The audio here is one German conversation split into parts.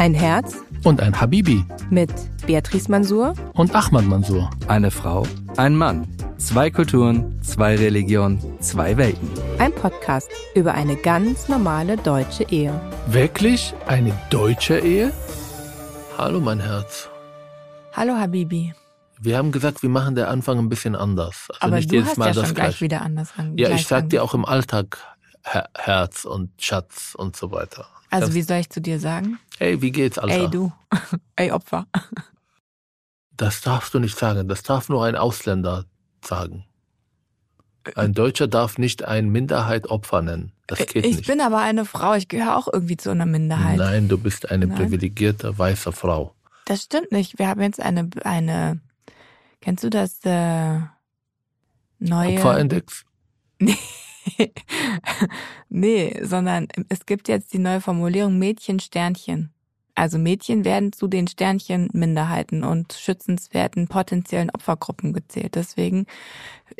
Ein Herz und ein Habibi mit Beatrice Mansour und Ahmad Mansour. Eine Frau, ein Mann. Zwei Kulturen, zwei Religionen, zwei Welten. Ein Podcast über eine ganz normale deutsche Ehe. Wirklich eine deutsche Ehe? Hallo mein Herz. Hallo Habibi. Wir haben gesagt, wir machen den Anfang ein bisschen anders. Also Aber nicht du jedes hast Mal ja das schon gleich wieder anders an. Ja, ich sag dir auch im Alltag Herz und Schatz und so weiter. Also das, wie soll ich zu dir sagen? Ey, wie geht's, Alter? Ey, du. Ey, Opfer. Das darfst du nicht sagen. Das darf nur ein Ausländer sagen. Ein Deutscher darf nicht ein Minderheit Opfer nennen. Das geht ich nicht. bin aber eine Frau. Ich gehöre auch irgendwie zu einer Minderheit. Nein, du bist eine Nein. privilegierte weiße Frau. Das stimmt nicht. Wir haben jetzt eine, eine kennst du das äh, neue... Opferindex? Nee. nee, sondern es gibt jetzt die neue Formulierung Mädchen Sternchen. Also Mädchen werden zu den Sternchen-Minderheiten und schützenswerten potenziellen Opfergruppen gezählt. Deswegen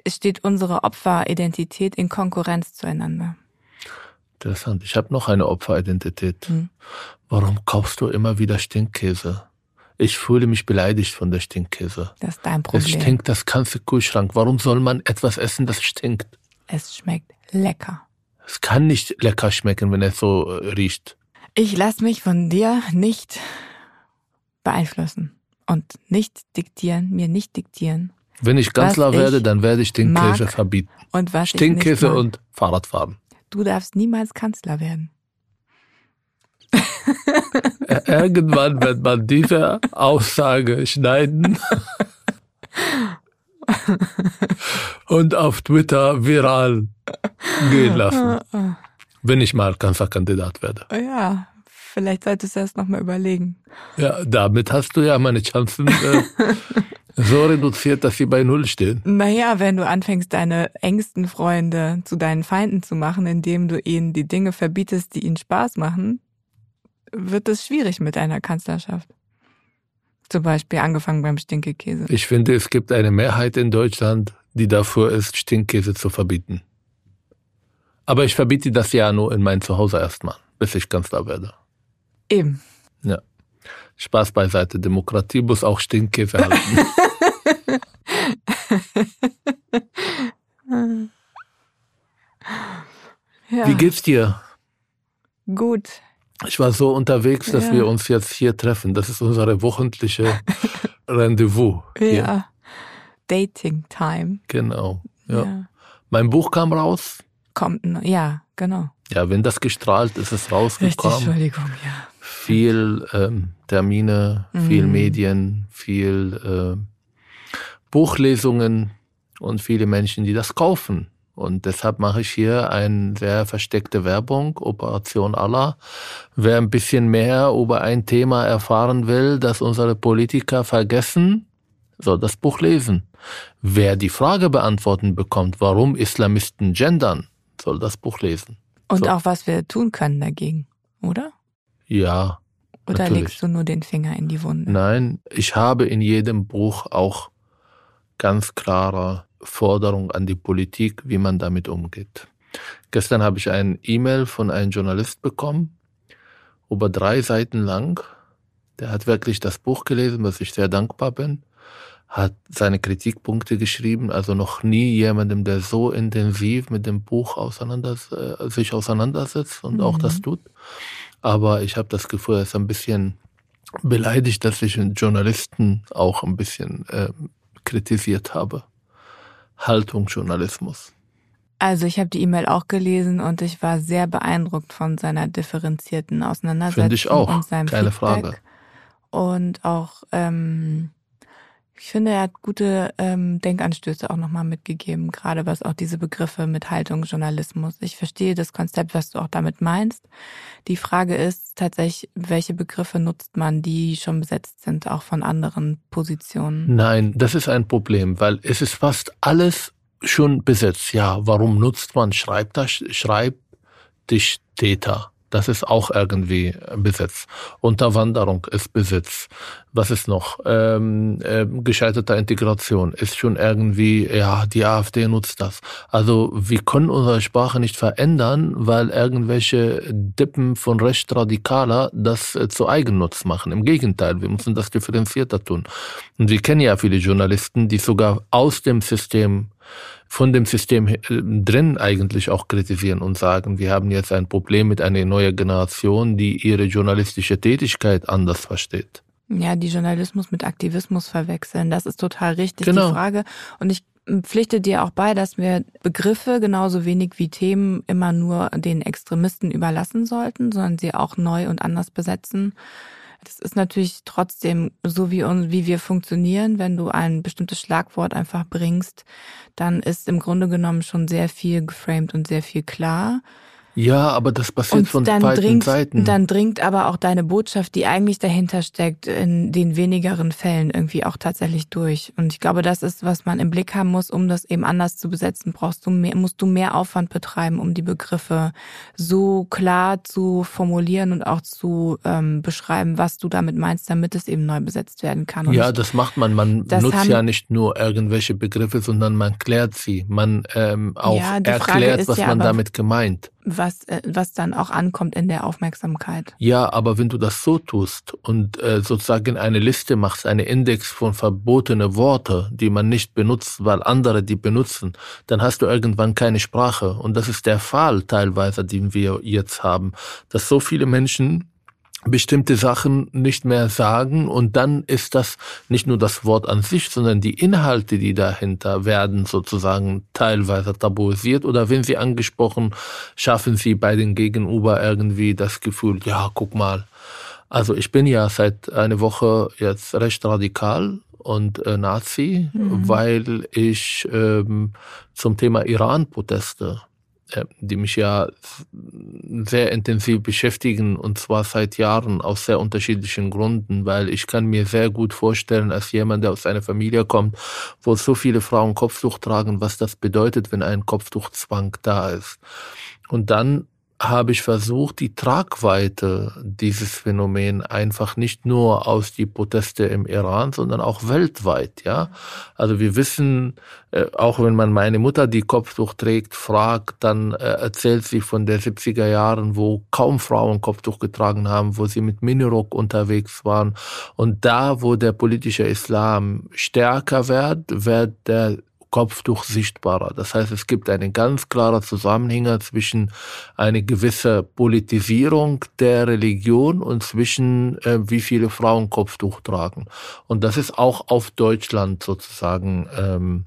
steht unsere Opferidentität in Konkurrenz zueinander. Interessant. Ich habe noch eine Opferidentität. Hm. Warum kaufst du immer wieder Stinkkäse? Ich fühle mich beleidigt von der Stinkkäse. Das ist dein Problem. Es stinkt das ganze Kühlschrank. Warum soll man etwas essen, das stinkt? Es schmeckt lecker. Es kann nicht lecker schmecken, wenn es so äh, riecht. Ich lasse mich von dir nicht beeinflussen und nicht diktieren, mir nicht diktieren. Wenn ich Kanzler werde, dann werde ich Stinkkäse verbieten. Und was Stinkkäse und Fahrradfahren. Du darfst niemals Kanzler werden. Irgendwann wird man diese Aussage schneiden und auf Twitter viral gehen lassen. Wenn ich mal Kanzlerkandidat werde. Ja, vielleicht solltest du das nochmal überlegen. Ja, damit hast du ja meine Chancen äh, so reduziert, dass sie bei Null stehen. Naja, wenn du anfängst, deine engsten Freunde zu deinen Feinden zu machen, indem du ihnen die Dinge verbietest, die ihnen Spaß machen, wird es schwierig mit einer Kanzlerschaft. Zum Beispiel angefangen beim Stinkekäse. Ich finde, es gibt eine Mehrheit in Deutschland, die dafür ist, Stinkkäse zu verbieten. Aber ich verbiete das ja nur in mein Zuhause erstmal, bis ich Kanzler werde. Eben. Ja. Spaß beiseite. Demokratie muss auch Stinkkäse halten. ja. Wie geht's dir? Gut. Ich war so unterwegs, dass ja. wir uns jetzt hier treffen. Das ist unsere wochentliche Rendezvous. Hier. Ja. Dating Time. Genau. Ja. ja. Mein Buch kam raus. Kommt, ja, genau. Ja, wenn das gestrahlt ist, ist es rausgekommen. Richtig, Entschuldigung, ja. Viel ähm, Termine, mhm. viel Medien, viel äh, Buchlesungen und viele Menschen, die das kaufen. Und deshalb mache ich hier eine sehr versteckte Werbung, Operation Allah. Wer ein bisschen mehr über ein Thema erfahren will, das unsere Politiker vergessen, soll das Buch lesen. Wer die Frage beantworten bekommt, warum Islamisten gendern, soll das Buch lesen. Und so. auch was wir tun können dagegen, oder? Ja. Oder natürlich. legst du nur den Finger in die Wunde? Nein, ich habe in jedem Buch auch ganz klare Forderung an die Politik, wie man damit umgeht. Gestern habe ich ein E-Mail von einem Journalist bekommen, über drei Seiten lang. Der hat wirklich das Buch gelesen, was ich sehr dankbar bin, hat seine Kritikpunkte geschrieben, also noch nie jemandem, der so intensiv mit dem Buch auseinanders äh, sich auseinandersetzt und mhm. auch das tut. Aber ich habe das Gefühl, er ist ein bisschen beleidigt, dass ich einen Journalisten auch ein bisschen äh, kritisiert habe. Haltungsjournalismus. Also ich habe die E-Mail auch gelesen und ich war sehr beeindruckt von seiner differenzierten Auseinandersetzung. Finde ich auch, und seinem keine Feedback. Frage. Und auch, ähm, ich finde, er hat gute ähm, Denkanstöße auch nochmal mitgegeben, gerade was auch diese Begriffe mit Haltungsjournalismus. Ich verstehe das Konzept, was du auch damit meinst. Die Frage ist tatsächlich, welche Begriffe nutzt man, die schon besetzt sind, auch von anderen Positionen? Nein, das ist ein Problem, weil es ist fast alles schon besetzt. Ja, warum nutzt man Schreibtisch, Schreibtischtäter? Das ist auch irgendwie Besitz. Unterwanderung ist Besitz. Was ist noch? Ähm, äh, gescheiterte Integration ist schon irgendwie, ja, die AfD nutzt das. Also wir können unsere Sprache nicht verändern, weil irgendwelche Dippen von Rechtsradikaler das äh, zu Eigennutz machen. Im Gegenteil, wir müssen das differenzierter tun. Und wir kennen ja viele Journalisten, die sogar aus dem System von dem System äh, drin eigentlich auch kritisieren und sagen, wir haben jetzt ein Problem mit einer neuen Generation, die ihre journalistische Tätigkeit anders versteht. Ja, die Journalismus mit Aktivismus verwechseln, das ist total richtig, genau. die Frage. Und ich pflichte dir auch bei, dass wir Begriffe genauso wenig wie Themen immer nur den Extremisten überlassen sollten, sondern sie auch neu und anders besetzen. Das ist natürlich trotzdem so, wie, wie wir funktionieren. Wenn du ein bestimmtes Schlagwort einfach bringst, dann ist im Grunde genommen schon sehr viel geframed und sehr viel klar. Ja, aber das passiert und von dann beiden dringt, Seiten. Dann dringt aber auch deine Botschaft, die eigentlich dahinter steckt, in den wenigeren Fällen irgendwie auch tatsächlich durch. Und ich glaube, das ist, was man im Blick haben muss, um das eben anders zu besetzen. Brauchst du mehr, musst du mehr Aufwand betreiben, um die Begriffe so klar zu formulieren und auch zu ähm, beschreiben, was du damit meinst, damit es eben neu besetzt werden kann. Und ja, das macht man. Man nutzt haben, ja nicht nur irgendwelche Begriffe, sondern man klärt sie. Man ähm, auch ja, erklärt, was ja man damit gemeint was, äh, was dann auch ankommt in der Aufmerksamkeit. Ja, aber wenn du das so tust und äh, sozusagen eine Liste machst, eine Index von verbotene Worte, die man nicht benutzt, weil andere die benutzen, dann hast du irgendwann keine Sprache. Und das ist der Fall teilweise, den wir jetzt haben, dass so viele Menschen bestimmte Sachen nicht mehr sagen und dann ist das nicht nur das Wort an sich, sondern die Inhalte, die dahinter werden sozusagen teilweise tabuisiert oder wenn sie angesprochen, schaffen sie bei den Gegenüber irgendwie das Gefühl, ja, guck mal. Also ich bin ja seit einer Woche jetzt recht radikal und äh, Nazi, mhm. weil ich ähm, zum Thema Iran-Proteste äh, die mich ja sehr intensiv beschäftigen und zwar seit Jahren aus sehr unterschiedlichen Gründen, weil ich kann mir sehr gut vorstellen, als jemand, der aus einer Familie kommt, wo so viele Frauen Kopftuch tragen, was das bedeutet, wenn ein Kopftuchzwang da ist. Und dann habe ich versucht, die Tragweite dieses Phänomen einfach nicht nur aus die Proteste im Iran, sondern auch weltweit, ja. Also wir wissen, äh, auch wenn man meine Mutter, die Kopftuch trägt, fragt, dann äh, erzählt sie von der 70er Jahren, wo kaum Frauen Kopftuch getragen haben, wo sie mit Minirock unterwegs waren. Und da, wo der politische Islam stärker wird, wird der Kopftuch sichtbarer. Das heißt, es gibt einen ganz klaren Zusammenhang zwischen eine gewisse Politisierung der Religion und zwischen äh, wie viele Frauen Kopftuch tragen. Und das ist auch auf Deutschland sozusagen ähm,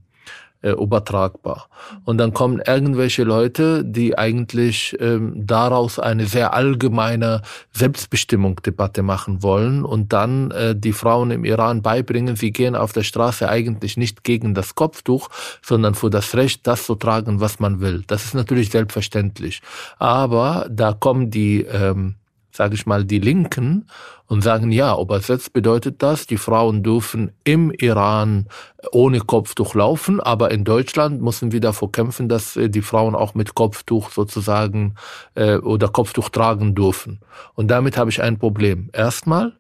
äh, übertragbar. Und dann kommen irgendwelche Leute, die eigentlich ähm, daraus eine sehr allgemeine Selbstbestimmung-Debatte machen wollen und dann äh, die Frauen im Iran beibringen, sie gehen auf der Straße eigentlich nicht gegen das Kopftuch, sondern für das Recht, das zu tragen, was man will. Das ist natürlich selbstverständlich. Aber da kommen die ähm, sage ich mal, die Linken und sagen, ja, übersetzt bedeutet das, die Frauen dürfen im Iran ohne Kopftuch laufen, aber in Deutschland müssen wir davor kämpfen, dass äh, die Frauen auch mit Kopftuch sozusagen äh, oder Kopftuch tragen dürfen. Und damit habe ich ein Problem. Erstmal,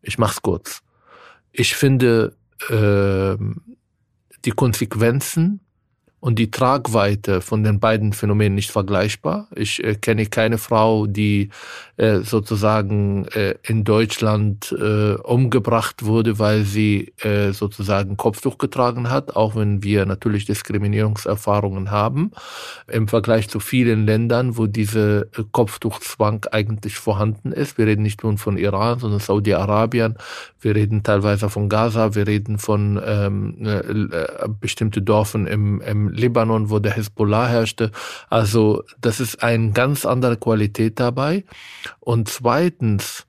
ich mach's kurz. Ich finde äh, die Konsequenzen und die Tragweite von den beiden Phänomenen nicht vergleichbar. Ich äh, kenne keine Frau, die äh, sozusagen äh, in Deutschland äh, umgebracht wurde, weil sie äh, sozusagen Kopftuch getragen hat, auch wenn wir natürlich Diskriminierungserfahrungen haben. Im Vergleich zu vielen Ländern, wo diese äh, Kopftuchzwang eigentlich vorhanden ist. Wir reden nicht nur von Iran, sondern Saudi-Arabien. Wir reden teilweise von Gaza. Wir reden von ähm, äh, bestimmte Dörfern im, im Libanon, wo der Hezbollah herrschte. Also das ist eine ganz andere Qualität dabei. Und zweitens,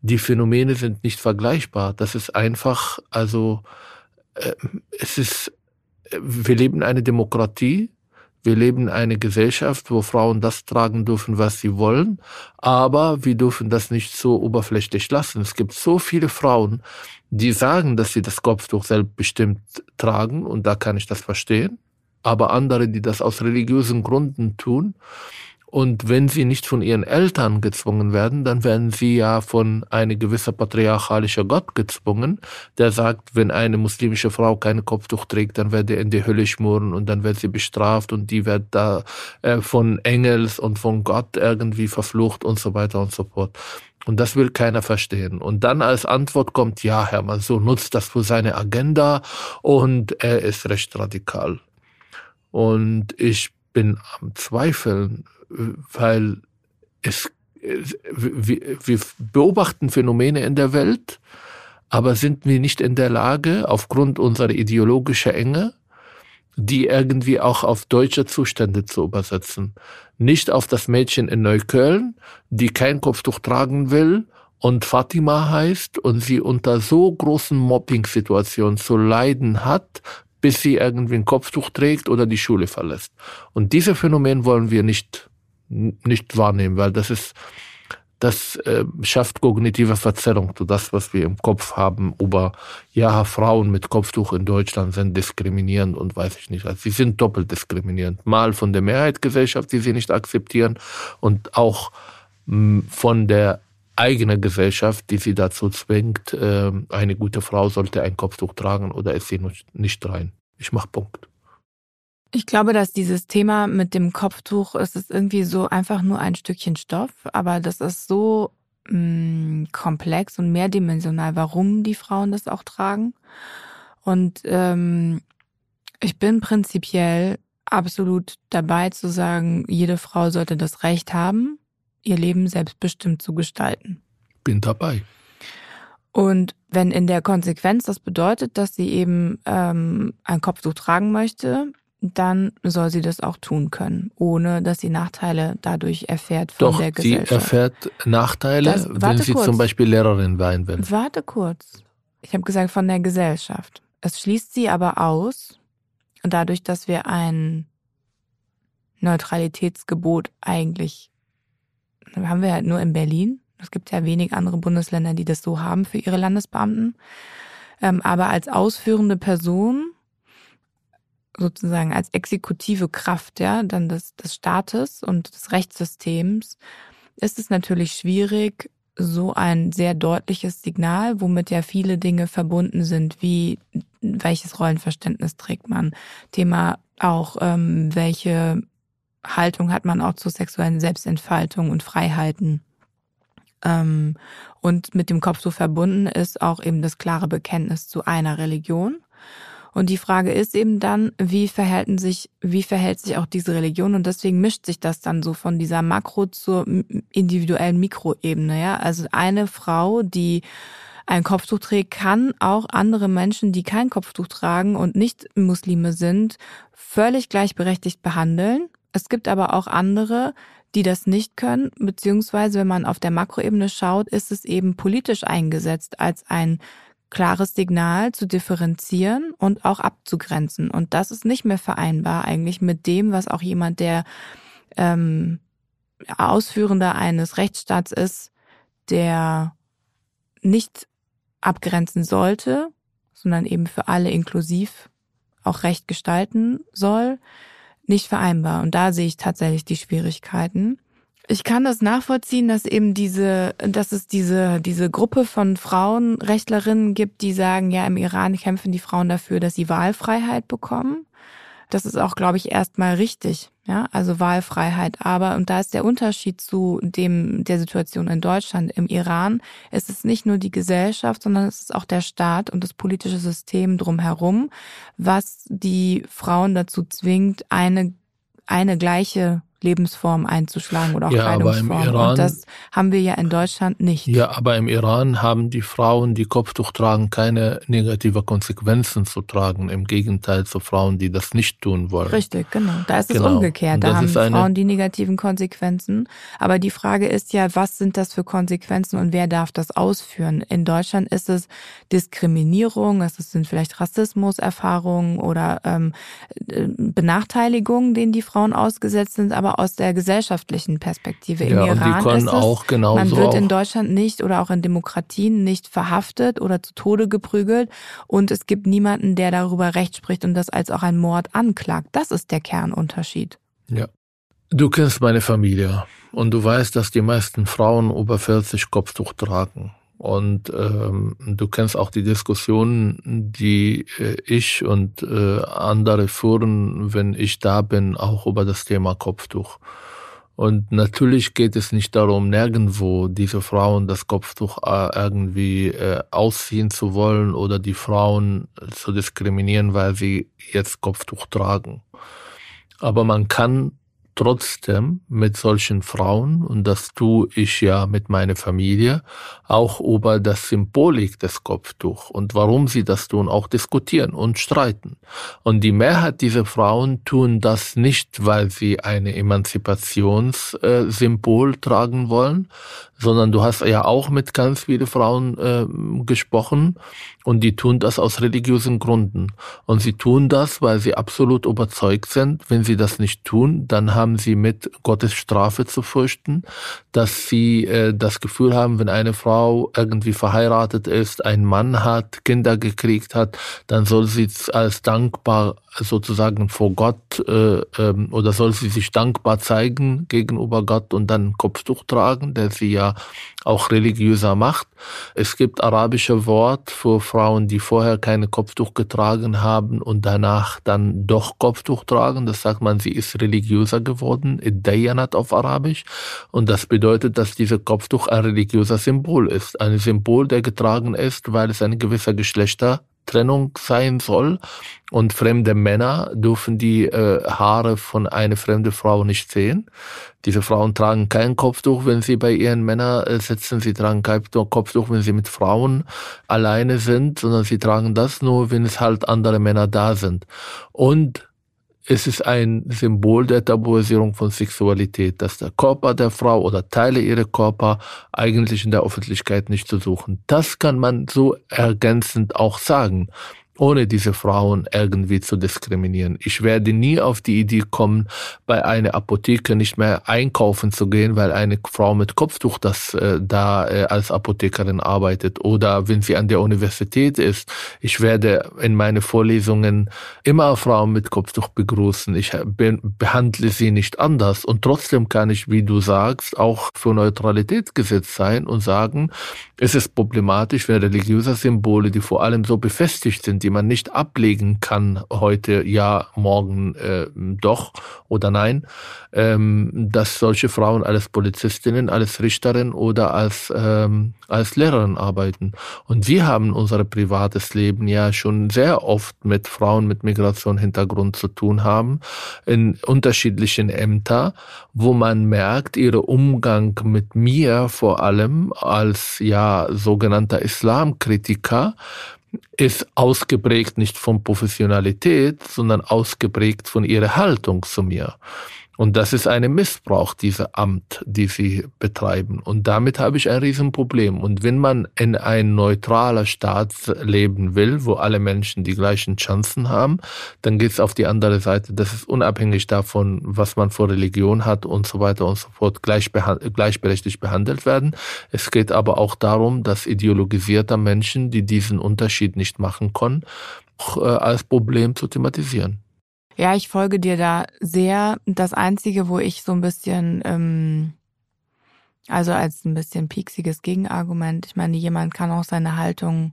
die Phänomene sind nicht vergleichbar. Das ist einfach, also äh, es ist, wir leben eine Demokratie. Wir leben in einer Gesellschaft, wo Frauen das tragen dürfen, was sie wollen, aber wir dürfen das nicht so oberflächlich lassen. Es gibt so viele Frauen, die sagen, dass sie das Kopftuch selbstbestimmt tragen und da kann ich das verstehen aber andere, die das aus religiösen Gründen tun. Und wenn sie nicht von ihren Eltern gezwungen werden, dann werden sie ja von einem gewisser patriarchalischer Gott gezwungen, der sagt, wenn eine muslimische Frau keine Kopftuch trägt, dann wird er in die Hölle schmoren und dann wird sie bestraft und die wird da äh, von Engels und von Gott irgendwie verflucht und so weiter und so fort. Und das will keiner verstehen. Und dann als Antwort kommt, ja, Herr so nutzt das für seine Agenda und er ist recht radikal. Und ich bin am Zweifeln, weil es, wir, wir beobachten Phänomene in der Welt, aber sind wir nicht in der Lage, aufgrund unserer ideologischen Enge, die irgendwie auch auf deutsche Zustände zu übersetzen. Nicht auf das Mädchen in Neukölln, die kein Kopftuch tragen will und Fatima heißt und sie unter so großen Mobbing-Situationen zu leiden hat, bis sie irgendwie ein Kopftuch trägt oder die Schule verlässt. Und diese Phänomen wollen wir nicht, nicht wahrnehmen, weil das ist, das äh, schafft kognitive Verzerrung zu das, was wir im Kopf haben über, ja, Frauen mit Kopftuch in Deutschland sind diskriminierend und weiß ich nicht. Also sie sind doppelt diskriminierend. Mal von der Mehrheitsgesellschaft, die sie nicht akzeptieren und auch mh, von der eigenen Gesellschaft, die sie dazu zwingt, äh, eine gute Frau sollte ein Kopftuch tragen oder ist sie nicht rein. Ich mach Punkt. Ich glaube, dass dieses Thema mit dem Kopftuch, es ist irgendwie so einfach nur ein Stückchen Stoff, aber das ist so mh, mm, komplex und mehrdimensional, warum die Frauen das auch tragen. Und ähm, ich bin prinzipiell absolut dabei zu sagen, jede Frau sollte das Recht haben, ihr Leben selbstbestimmt zu gestalten. Bin dabei. Und wenn in der Konsequenz das bedeutet, dass sie eben ähm, ein Kopftuch tragen möchte, dann soll sie das auch tun können, ohne dass sie Nachteile dadurch erfährt von Doch, der Gesellschaft. sie erfährt Nachteile, das, wenn sie kurz. zum Beispiel Lehrerin sein will. Warte kurz. Ich habe gesagt von der Gesellschaft. Es schließt sie aber aus, dadurch, dass wir ein Neutralitätsgebot eigentlich haben wir halt nur in Berlin. Es gibt ja wenig andere Bundesländer, die das so haben für ihre Landesbeamten. Ähm, aber als ausführende Person sozusagen als exekutive Kraft, ja, dann des, des Staates und des Rechtssystems, ist es natürlich schwierig, so ein sehr deutliches Signal, womit ja viele Dinge verbunden sind, wie welches Rollenverständnis trägt man, Thema auch, ähm, welche Haltung hat man auch zur sexuellen Selbstentfaltung und Freiheiten. Ähm, und mit dem Kopf so verbunden ist auch eben das klare Bekenntnis zu einer Religion. Und die Frage ist eben dann, wie verhalten sich, wie verhält sich auch diese Religion? Und deswegen mischt sich das dann so von dieser Makro zur individuellen Mikroebene, ja. Also eine Frau, die ein Kopftuch trägt, kann auch andere Menschen, die kein Kopftuch tragen und nicht Muslime sind, völlig gleichberechtigt behandeln. Es gibt aber auch andere, die das nicht können, beziehungsweise wenn man auf der Makroebene schaut, ist es eben politisch eingesetzt als ein klares Signal zu differenzieren und auch abzugrenzen. Und das ist nicht mehr vereinbar eigentlich mit dem, was auch jemand, der ähm, Ausführender eines Rechtsstaats ist, der nicht abgrenzen sollte, sondern eben für alle inklusiv auch Recht gestalten soll, nicht vereinbar. Und da sehe ich tatsächlich die Schwierigkeiten. Ich kann das nachvollziehen, dass eben diese, dass es diese, diese Gruppe von Frauenrechtlerinnen gibt, die sagen, ja, im Iran kämpfen die Frauen dafür, dass sie Wahlfreiheit bekommen. Das ist auch, glaube ich, erstmal richtig. Ja, also Wahlfreiheit. Aber, und da ist der Unterschied zu dem, der Situation in Deutschland. Im Iran ist es nicht nur die Gesellschaft, sondern es ist auch der Staat und das politische System drumherum, was die Frauen dazu zwingt, eine, eine gleiche Lebensform einzuschlagen oder auch ja, Kleidungsform. Aber im Iran, und das haben wir ja in Deutschland nicht. Ja, aber im Iran haben die Frauen, die Kopftuch tragen, keine negative Konsequenzen zu tragen. Im Gegenteil zu Frauen, die das nicht tun wollen. Richtig, genau. Da ist genau. es umgekehrt. Da haben Frauen die negativen Konsequenzen. Aber die Frage ist ja, was sind das für Konsequenzen und wer darf das ausführen? In Deutschland ist es Diskriminierung, es sind vielleicht Rassismuserfahrungen oder ähm, äh, Benachteiligungen, denen die Frauen ausgesetzt sind. Aber aber aus der gesellschaftlichen Perspektive. Im ja, Iran die können ist es, auch genauso man wird in Deutschland nicht oder auch in Demokratien nicht verhaftet oder zu Tode geprügelt und es gibt niemanden, der darüber Recht spricht und das als auch ein Mord anklagt. Das ist der Kernunterschied. Ja. Du kennst meine Familie und du weißt, dass die meisten Frauen über 40 Kopftuch tragen. Und ähm, du kennst auch die Diskussionen, die äh, ich und äh, andere führen, wenn ich da bin, auch über das Thema Kopftuch. Und natürlich geht es nicht darum, nirgendwo diese Frauen das Kopftuch äh, irgendwie äh, ausziehen zu wollen oder die Frauen zu diskriminieren, weil sie jetzt Kopftuch tragen. Aber man kann trotzdem mit solchen Frauen, und das tue ich ja mit meiner Familie, auch über das Symbolik des Kopftuch und warum sie das tun, auch diskutieren und streiten. Und die Mehrheit dieser Frauen tun das nicht, weil sie eine Emanzipationssymbol äh, tragen wollen, sondern du hast ja auch mit ganz vielen Frauen äh, gesprochen und die tun das aus religiösen Gründen. Und sie tun das, weil sie absolut überzeugt sind, wenn sie das nicht tun, dann haben sie mit Gottes Strafe zu fürchten, dass sie äh, das Gefühl haben, wenn eine Frau irgendwie verheiratet ist, einen Mann hat, Kinder gekriegt hat, dann soll sie als dankbar sozusagen vor Gott äh, ähm, oder soll sie sich dankbar zeigen gegenüber Gott und dann Kopftuch tragen, der sie ja auch religiöser macht. Es gibt arabische Wort für Frauen, die vorher keine Kopftuch getragen haben und danach dann doch Kopftuch tragen. Das sagt man, sie ist religiöser geworden, Iddayanat auf Arabisch. Und das bedeutet, dass diese Kopftuch ein religiöser Symbol ist. Ein Symbol, der getragen ist, weil es ein gewisser Geschlechter Trennung sein soll und fremde Männer dürfen die äh, Haare von einer fremden Frau nicht sehen. Diese Frauen tragen kein Kopftuch, wenn sie bei ihren Männern äh, sitzen. Sie tragen kein Kopftuch, wenn sie mit Frauen alleine sind, sondern sie tragen das nur, wenn es halt andere Männer da sind. Und es ist ein Symbol der Tabuisierung von Sexualität, dass der Körper der Frau oder Teile ihrer Körper eigentlich in der Öffentlichkeit nicht zu suchen. Das kann man so ergänzend auch sagen ohne diese Frauen irgendwie zu diskriminieren. Ich werde nie auf die Idee kommen, bei einer Apotheke nicht mehr einkaufen zu gehen, weil eine Frau mit Kopftuch das äh, da äh, als Apothekerin arbeitet oder wenn sie an der Universität ist. Ich werde in meine Vorlesungen immer Frauen mit Kopftuch begrüßen. Ich be behandle sie nicht anders und trotzdem kann ich, wie du sagst, auch für Neutralität gesetzt sein und sagen, es ist problematisch, wenn religiöse Symbole, die vor allem so befestigt sind, die man nicht ablegen kann heute, ja, morgen äh, doch oder nein, ähm, dass solche Frauen als Polizistinnen, als Richterin oder als, ähm, als Lehrerin arbeiten. Und wir haben unser privates Leben ja schon sehr oft mit Frauen mit Migrationshintergrund zu tun haben, in unterschiedlichen Ämter, wo man merkt, ihre Umgang mit mir vor allem als ja sogenannter Islamkritiker ist ausgeprägt nicht von Professionalität, sondern ausgeprägt von ihrer Haltung zu mir. Und das ist ein Missbrauch, dieser Amt, die sie betreiben. Und damit habe ich ein Riesenproblem. Und wenn man in ein neutraler Staat leben will, wo alle Menschen die gleichen Chancen haben, dann geht es auf die andere Seite. Das ist unabhängig davon, was man für Religion hat und so weiter und so fort, gleich gleichberechtigt behandelt werden. Es geht aber auch darum, dass ideologisierte Menschen, die diesen Unterschied nicht machen können, äh, als Problem zu thematisieren. Ja, ich folge dir da sehr. Das Einzige, wo ich so ein bisschen, ähm, also als ein bisschen pieksiges Gegenargument, ich meine, jemand kann auch seine Haltung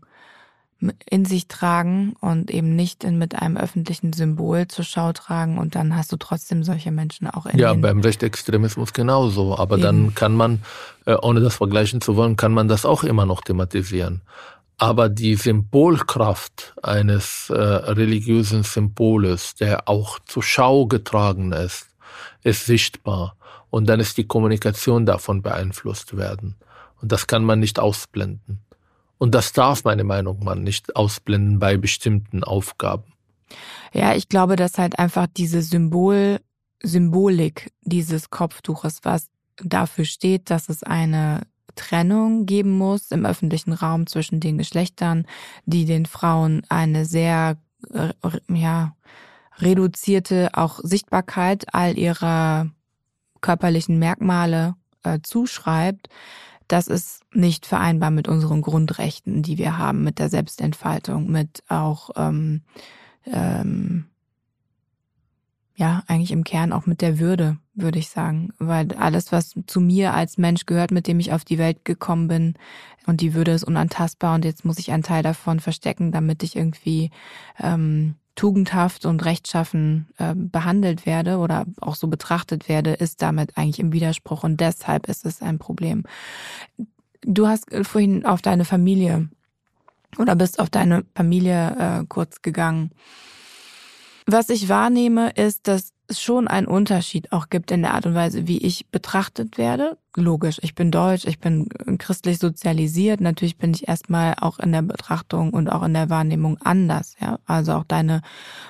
in sich tragen und eben nicht in, mit einem öffentlichen Symbol zur Schau tragen und dann hast du trotzdem solche Menschen auch in Ja, beim Rechtsextremismus genauso. Aber eben. dann kann man, äh, ohne das vergleichen zu wollen, kann man das auch immer noch thematisieren. Aber die Symbolkraft eines äh, religiösen Symboles, der auch zur Schau getragen ist, ist sichtbar. Und dann ist die Kommunikation davon beeinflusst werden. Und das kann man nicht ausblenden. Und das darf meine Meinung man nicht ausblenden bei bestimmten Aufgaben. Ja, ich glaube, dass halt einfach diese Symbol, Symbolik dieses Kopftuches, was dafür steht, dass es eine Trennung geben muss im öffentlichen Raum zwischen den Geschlechtern, die den Frauen eine sehr, äh, ja, reduzierte auch Sichtbarkeit all ihrer körperlichen Merkmale äh, zuschreibt, das ist nicht vereinbar mit unseren Grundrechten, die wir haben, mit der Selbstentfaltung, mit auch ähm, ähm, ja eigentlich im Kern auch mit der Würde, würde ich sagen. Weil alles, was zu mir als Mensch gehört, mit dem ich auf die Welt gekommen bin, und die Würde ist unantastbar und jetzt muss ich einen Teil davon verstecken, damit ich irgendwie ähm, tugendhaft und rechtschaffen äh, behandelt werde oder auch so betrachtet werde, ist damit eigentlich im Widerspruch und deshalb ist es ein Problem. Du hast vorhin auf deine Familie oder bist auf deine Familie äh, kurz gegangen. Was ich wahrnehme, ist, dass es schon einen Unterschied auch gibt in der Art und Weise, wie ich betrachtet werde logisch, ich bin deutsch, ich bin christlich sozialisiert. Natürlich bin ich erstmal auch in der Betrachtung und auch in der Wahrnehmung anders. Ja, also auch deine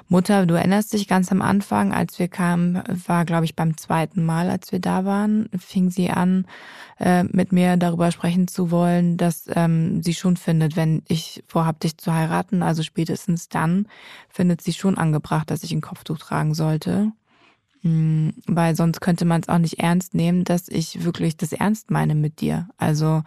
Mutter. Du erinnerst dich ganz am Anfang, als wir kamen, war glaube ich beim zweiten Mal, als wir da waren, fing sie an, äh, mit mir darüber sprechen zu wollen, dass ähm, sie schon findet, wenn ich vorhab, dich zu heiraten, also spätestens dann, findet sie schon angebracht, dass ich ein Kopftuch tragen sollte. Hm, weil sonst könnte man es auch nicht ernst nehmen, dass ich wirklich das ernst meine mit dir. Also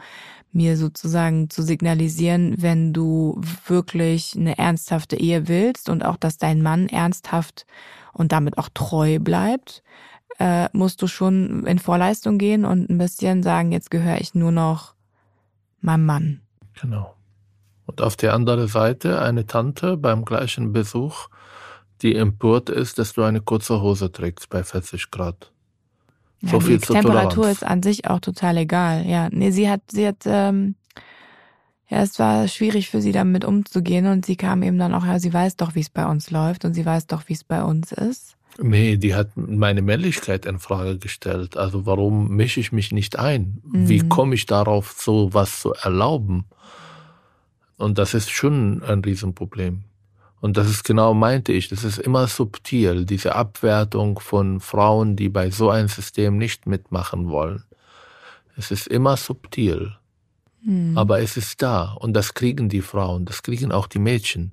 mir sozusagen zu signalisieren, wenn du wirklich eine ernsthafte Ehe willst und auch, dass dein Mann ernsthaft und damit auch treu bleibt, äh, musst du schon in Vorleistung gehen und ein bisschen sagen, jetzt gehöre ich nur noch meinem Mann. Genau. Und auf der anderen Seite eine Tante beim gleichen Besuch die empört ist, dass du eine kurze Hose trägst bei 40 Grad. Ja, so viel die zur Temperatur Toleranz. ist an sich auch total egal. Ja, nee, sie hat, sie hat, ähm, ja, es war schwierig für sie damit umzugehen und sie kam eben dann auch, ja, sie weiß doch, wie es bei uns läuft und sie weiß doch, wie es bei uns ist. Nee, die hat meine Männlichkeit in Frage gestellt. Also warum mische ich mich nicht ein? Mhm. Wie komme ich darauf, so was zu erlauben? Und das ist schon ein Riesenproblem. Und das ist genau, meinte ich, das ist immer subtil, diese Abwertung von Frauen, die bei so einem System nicht mitmachen wollen. Es ist immer subtil. Hm. Aber es ist da und das kriegen die Frauen, das kriegen auch die Mädchen.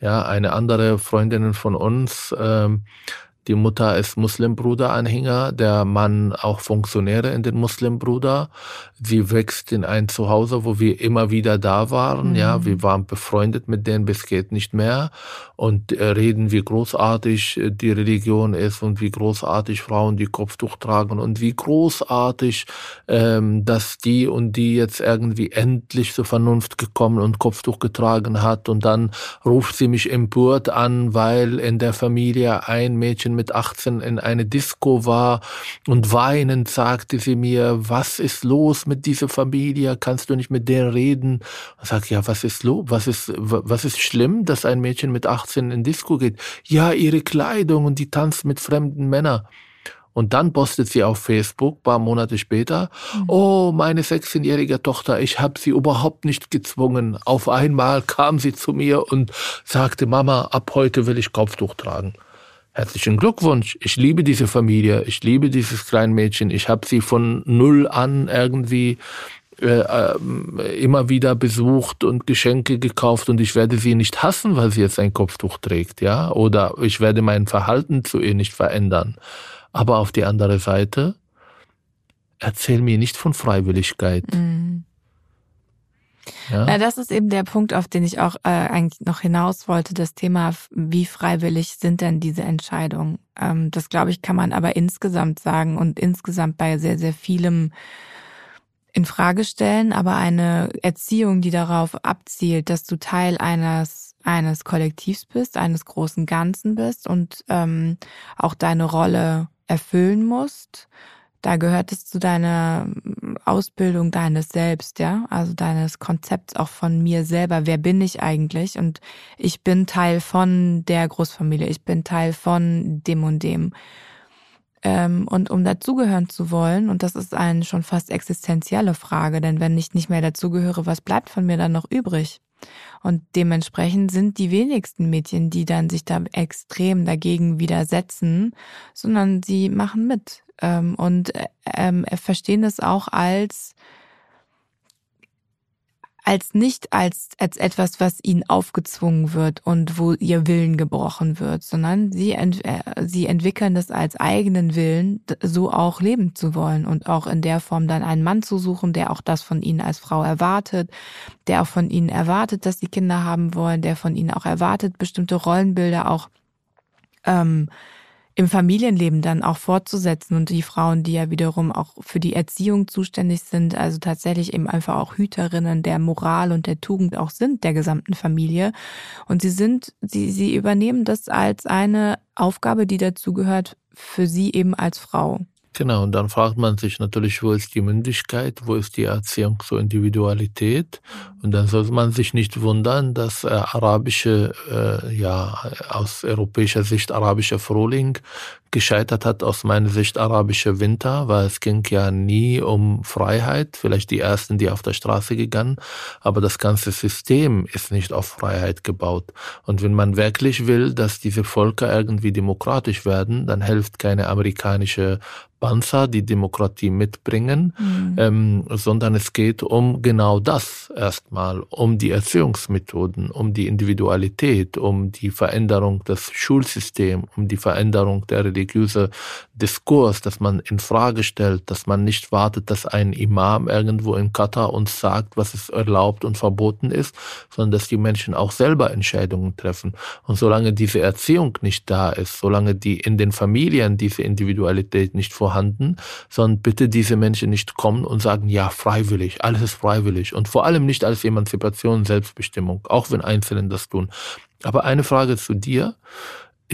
Ja, eine andere Freundin von uns, ähm, die Mutter ist Muslimbruder-Anhänger, der Mann auch Funktionäre in den Muslimbruder. Sie wächst in ein Zuhause, wo wir immer wieder da waren. Mhm. Ja, wir waren befreundet mit denen bis geht nicht mehr und äh, reden, wie großartig äh, die Religion ist und wie großartig Frauen die Kopftuch tragen und wie großartig, ähm, dass die und die jetzt irgendwie endlich zur Vernunft gekommen und Kopftuch getragen hat und dann ruft sie mich empört an, weil in der Familie ein Mädchen mit 18 in eine Disco war und weinend sagte sie mir, was ist los mit dieser Familie? Kannst du nicht mit denen reden? Und sag ja, was ist los? Was ist, was ist schlimm, dass ein Mädchen mit 18 in Disco geht? Ja, ihre Kleidung und die tanzt mit fremden Männern. Und dann postet sie auf Facebook, paar Monate später, mhm. oh, meine 16-jährige Tochter, ich habe sie überhaupt nicht gezwungen. Auf einmal kam sie zu mir und sagte, Mama, ab heute will ich Kopftuch tragen. Herzlichen Glückwunsch. Ich liebe diese Familie. Ich liebe dieses kleine Mädchen. Ich habe sie von null an irgendwie äh, äh, immer wieder besucht und Geschenke gekauft und ich werde sie nicht hassen, weil sie jetzt ein Kopftuch trägt, ja, oder ich werde mein Verhalten zu ihr nicht verändern. Aber auf die andere Seite, erzähl mir nicht von Freiwilligkeit. Mhm. Ja. Na, das ist eben der Punkt, auf den ich auch äh, eigentlich noch hinaus wollte. Das Thema, wie freiwillig sind denn diese Entscheidungen? Ähm, das glaube ich, kann man aber insgesamt sagen und insgesamt bei sehr, sehr vielem in Frage stellen. Aber eine Erziehung, die darauf abzielt, dass du Teil eines eines Kollektivs bist, eines großen Ganzen bist und ähm, auch deine Rolle erfüllen musst da gehört es zu deiner Ausbildung deines Selbst, ja, also deines Konzepts auch von mir selber. Wer bin ich eigentlich? Und ich bin Teil von der Großfamilie. Ich bin Teil von dem und dem. Ähm, und um dazugehören zu wollen, und das ist eine schon fast existenzielle Frage, denn wenn ich nicht mehr dazugehöre, was bleibt von mir dann noch übrig? Und dementsprechend sind die wenigsten Mädchen, die dann sich da extrem dagegen widersetzen, sondern sie machen mit ähm, und ähm, verstehen es auch als als nicht als, als etwas, was ihnen aufgezwungen wird und wo ihr Willen gebrochen wird, sondern sie, ent, äh, sie entwickeln das als eigenen Willen, so auch leben zu wollen und auch in der Form dann einen Mann zu suchen, der auch das von ihnen als Frau erwartet, der auch von ihnen erwartet, dass sie Kinder haben wollen, der von ihnen auch erwartet, bestimmte Rollenbilder auch ähm, im Familienleben dann auch fortzusetzen und die Frauen, die ja wiederum auch für die Erziehung zuständig sind, also tatsächlich eben einfach auch Hüterinnen der Moral und der Tugend auch sind der gesamten Familie. Und sie sind, sie, sie übernehmen das als eine Aufgabe, die dazugehört für sie eben als Frau. Genau, und dann fragt man sich natürlich, wo ist die Mündigkeit, wo ist die Erziehung zur Individualität? Und dann sollte man sich nicht wundern, dass äh, arabische, äh, ja, aus europäischer Sicht arabischer Frühling gescheitert hat aus meiner Sicht arabische Winter, weil es ging ja nie um Freiheit, vielleicht die ersten, die auf der Straße gegangen, aber das ganze System ist nicht auf Freiheit gebaut. Und wenn man wirklich will, dass diese Völker irgendwie demokratisch werden, dann hilft keine amerikanische Panzer, die Demokratie mitbringen, mhm. ähm, sondern es geht um genau das erstmal, um die Erziehungsmethoden, um die Individualität, um die Veränderung des Schulsystems, um die Veränderung der religiösen Diskurs, dass man in Frage stellt, dass man nicht wartet, dass ein Imam irgendwo in Katar uns sagt, was es erlaubt und verboten ist, sondern dass die Menschen auch selber Entscheidungen treffen. Und solange diese Erziehung nicht da ist, solange die in den Familien diese Individualität nicht vorhanden, sondern bitte diese Menschen nicht kommen und sagen, ja, freiwillig, alles ist freiwillig und vor allem nicht als Emanzipation, Selbstbestimmung, auch wenn Einzelne das tun. Aber eine Frage zu dir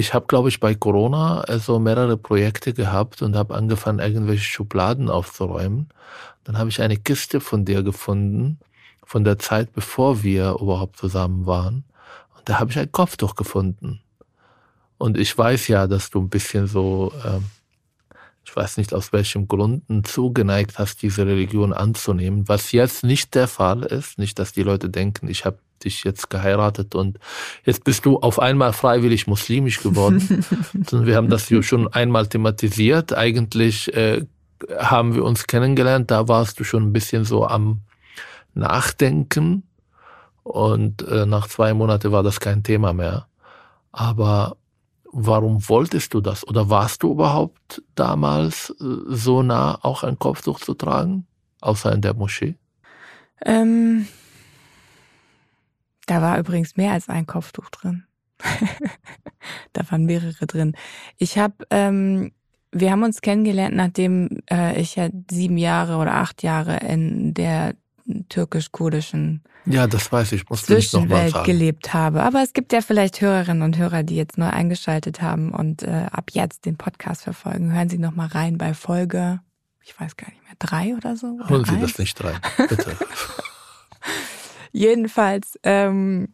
ich habe, glaube ich, bei Corona also mehrere Projekte gehabt und habe angefangen, irgendwelche Schubladen aufzuräumen. Dann habe ich eine Kiste von dir gefunden, von der Zeit, bevor wir überhaupt zusammen waren. Und da habe ich ein Kopftuch gefunden. Und ich weiß ja, dass du ein bisschen so, ähm, ich weiß nicht aus welchem Gründen, zugeneigt hast, diese Religion anzunehmen, was jetzt nicht der Fall ist. Nicht, dass die Leute denken, ich habe dich jetzt geheiratet und jetzt bist du auf einmal freiwillig muslimisch geworden. wir haben das schon einmal thematisiert. Eigentlich äh, haben wir uns kennengelernt, da warst du schon ein bisschen so am Nachdenken und äh, nach zwei Monaten war das kein Thema mehr. Aber warum wolltest du das? Oder warst du überhaupt damals äh, so nah, auch ein Kopftuch zu tragen, außer in der Moschee? Ähm, da war übrigens mehr als ein Kopftuch drin. da waren mehrere drin. Ich habe, ähm, wir haben uns kennengelernt, nachdem äh, ich ja sieben Jahre oder acht Jahre in der türkisch-kurdischen ja, das weiß ich, muss Zwischenwelt sagen. gelebt habe. Aber es gibt ja vielleicht Hörerinnen und Hörer, die jetzt neu eingeschaltet haben und äh, ab jetzt den Podcast verfolgen. Hören Sie noch mal rein bei Folge, ich weiß gar nicht mehr, drei oder so. Oder Holen Sie eins? das nicht rein, bitte. Jedenfalls ähm,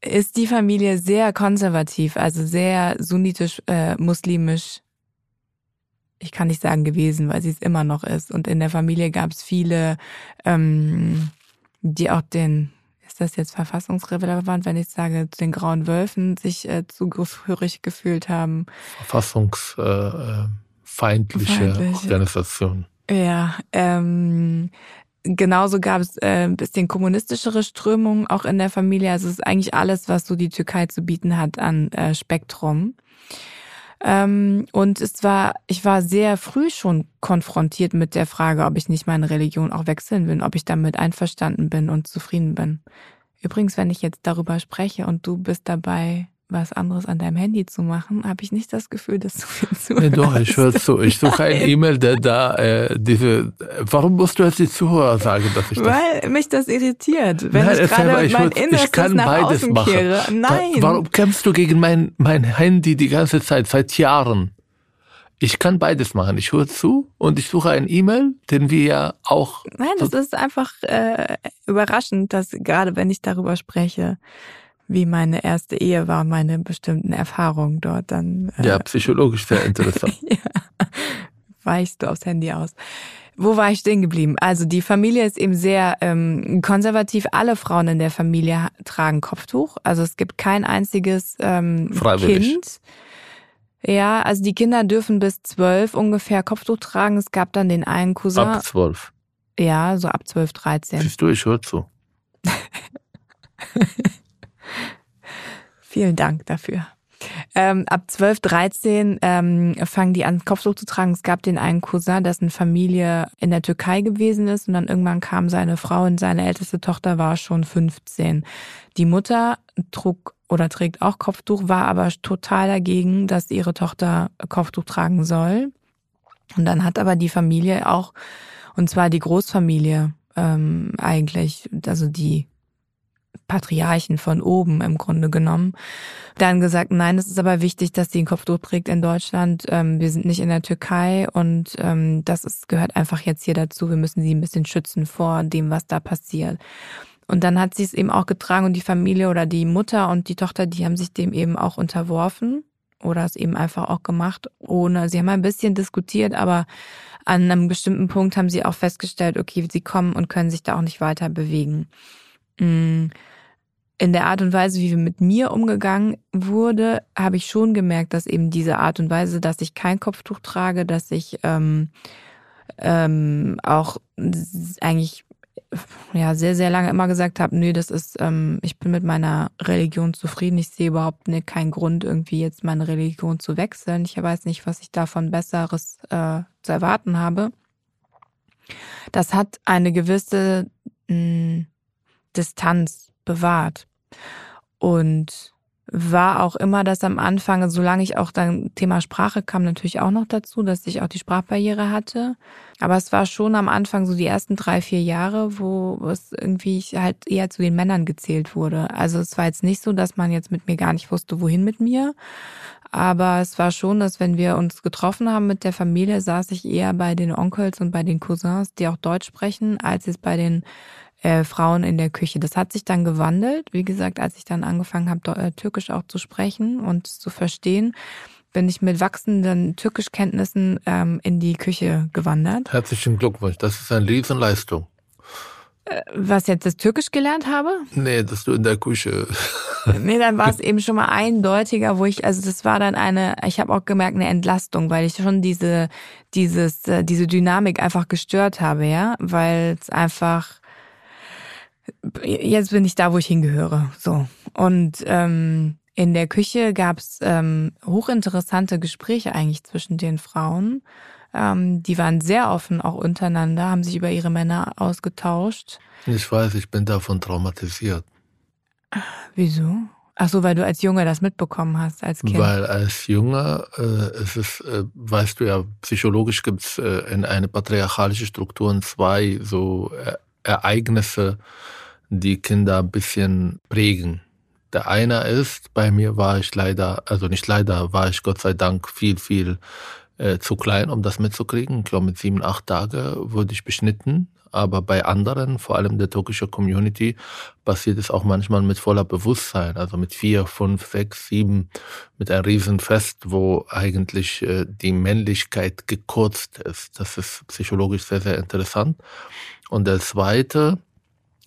ist die Familie sehr konservativ, also sehr sunnitisch, äh, muslimisch. Ich kann nicht sagen gewesen, weil sie es immer noch ist. Und in der Familie gab es viele, ähm, die auch den, ist das jetzt verfassungsrelevant, wenn ich sage, den grauen Wölfen sich äh, zugehörig gefühlt haben. Verfassungsfeindliche äh, Organisation. Ja, ähm, Genauso gab es äh, ein bisschen kommunistischere Strömungen auch in der Familie. Also es ist eigentlich alles, was so die Türkei zu bieten hat an äh, Spektrum. Ähm, und es war, ich war sehr früh schon konfrontiert mit der Frage, ob ich nicht meine Religion auch wechseln will, ob ich damit einverstanden bin und zufrieden bin. Übrigens, wenn ich jetzt darüber spreche und du bist dabei, was anderes an deinem Handy zu machen, habe ich nicht das Gefühl, dass du viel zu. Nee, doch, ich höre zu. Ich suche ein E-Mail, der da äh, diese. Warum musst du jetzt die Zuhörer sagen, dass ich das? Weil mich das irritiert, wenn Nein, ich gerade mein hör, Innerstes ich kann nach beides außen machen. kehre. Nein. Warum kämpfst du gegen mein mein Handy die ganze Zeit seit Jahren? Ich kann beides machen. Ich höre zu und ich suche ein E-Mail, den wir ja auch. Nein, das ist einfach äh, überraschend, dass gerade wenn ich darüber spreche, wie meine erste Ehe war, meine bestimmten Erfahrungen dort dann. Äh, ja, psychologisch sehr interessant. ja, weichst du aufs Handy aus. Wo war ich stehen geblieben? Also die Familie ist eben sehr ähm, konservativ. Alle Frauen in der Familie tragen Kopftuch. Also es gibt kein einziges ähm, Kind. Ja, also die Kinder dürfen bis zwölf ungefähr Kopftuch tragen. Es gab dann den einen Cousin. Ab zwölf. Ja, so ab zwölf, dreizehn. Siehst du, ich höre zu. Vielen Dank dafür. Ähm, ab 12, 13 ähm, fangen die an, Kopftuch zu tragen. Es gab den einen Cousin, dessen Familie in der Türkei gewesen ist und dann irgendwann kam seine Frau und seine älteste Tochter war schon 15. Die Mutter trug oder trägt auch Kopftuch, war aber total dagegen, dass ihre Tochter Kopftuch tragen soll. Und dann hat aber die Familie auch, und zwar die Großfamilie ähm, eigentlich, also die Patriarchen von oben im Grunde genommen. Dann gesagt, nein, es ist aber wichtig, dass sie einen Kopftuch trägt in Deutschland. Ähm, wir sind nicht in der Türkei und ähm, das ist, gehört einfach jetzt hier dazu. Wir müssen sie ein bisschen schützen vor dem, was da passiert. Und dann hat sie es eben auch getragen und die Familie oder die Mutter und die Tochter, die haben sich dem eben auch unterworfen oder es eben einfach auch gemacht, ohne, sie haben ein bisschen diskutiert, aber an einem bestimmten Punkt haben sie auch festgestellt, okay, sie kommen und können sich da auch nicht weiter bewegen. Mm in der Art und Weise, wie mit mir umgegangen wurde, habe ich schon gemerkt, dass eben diese Art und Weise, dass ich kein Kopftuch trage, dass ich ähm, ähm, auch eigentlich ja sehr sehr lange immer gesagt habe, nee, das ist, ähm, ich bin mit meiner Religion zufrieden. Ich sehe überhaupt ne, keinen Grund irgendwie jetzt meine Religion zu wechseln. Ich weiß nicht, was ich davon besseres äh, zu erwarten habe. Das hat eine gewisse mh, hm, Distanz bewahrt. Und war auch immer das am Anfang, solange ich auch dann Thema Sprache kam natürlich auch noch dazu, dass ich auch die Sprachbarriere hatte. Aber es war schon am Anfang so die ersten drei, vier Jahre, wo es irgendwie halt eher zu den Männern gezählt wurde. Also es war jetzt nicht so, dass man jetzt mit mir gar nicht wusste, wohin mit mir. Aber es war schon, dass wenn wir uns getroffen haben mit der Familie, saß ich eher bei den Onkels und bei den Cousins, die auch Deutsch sprechen, als jetzt bei den äh, Frauen in der Küche. Das hat sich dann gewandelt. Wie gesagt, als ich dann angefangen habe, äh, Türkisch auch zu sprechen und zu verstehen, bin ich mit wachsenden Türkischkenntnissen ähm, in die Küche gewandert. Herzlichen Glückwunsch, das ist eine Riesenleistung. Äh, was jetzt das Türkisch gelernt habe? Nee, dass du in der Küche. nee, dann war es eben schon mal eindeutiger, wo ich, also das war dann eine, ich habe auch gemerkt, eine Entlastung, weil ich schon diese, dieses, äh, diese Dynamik einfach gestört habe, ja, weil es einfach jetzt bin ich da, wo ich hingehöre. So. Und ähm, in der Küche gab es ähm, hochinteressante Gespräche eigentlich zwischen den Frauen. Ähm, die waren sehr offen, auch untereinander, haben sich über ihre Männer ausgetauscht. Ich weiß, ich bin davon traumatisiert. Wieso? Ach so, weil du als Junge das mitbekommen hast, als Kind. Weil als Junge, äh, es ist, äh, weißt du ja, psychologisch gibt es äh, in eine patriarchalische Strukturen zwei so äh, Ereignisse, die Kinder ein bisschen prägen. Der eine ist, bei mir war ich leider, also nicht leider, war ich Gott sei Dank viel, viel äh, zu klein, um das mitzukriegen. Ich glaube, mit sieben, acht Tage wurde ich beschnitten. Aber bei anderen, vor allem der türkischen Community, passiert es auch manchmal mit voller Bewusstsein. Also mit vier, fünf, sechs, sieben, mit einem Riesenfest, wo eigentlich äh, die Männlichkeit gekürzt ist. Das ist psychologisch sehr, sehr interessant. Und der zweite,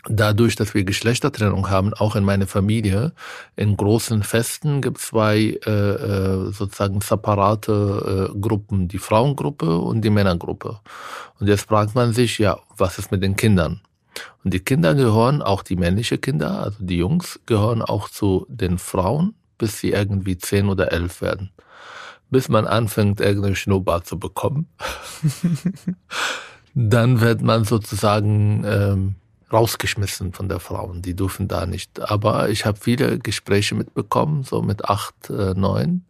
dadurch, dass wir Geschlechtertrennung haben, auch in meiner Familie, in großen Festen gibt es zwei äh, äh, sozusagen separate äh, Gruppen, die Frauengruppe und die Männergruppe. Und jetzt fragt man sich, ja, was ist mit den Kindern? Und die Kinder gehören, auch die männlichen Kinder, also die Jungs, gehören auch zu den Frauen, bis sie irgendwie zehn oder elf werden. Bis man anfängt, irgendeinen Schnurrbart zu bekommen. Dann wird man sozusagen ähm, rausgeschmissen von der Frauen. Die dürfen da nicht. Aber ich habe viele Gespräche mitbekommen, so mit acht, äh, neun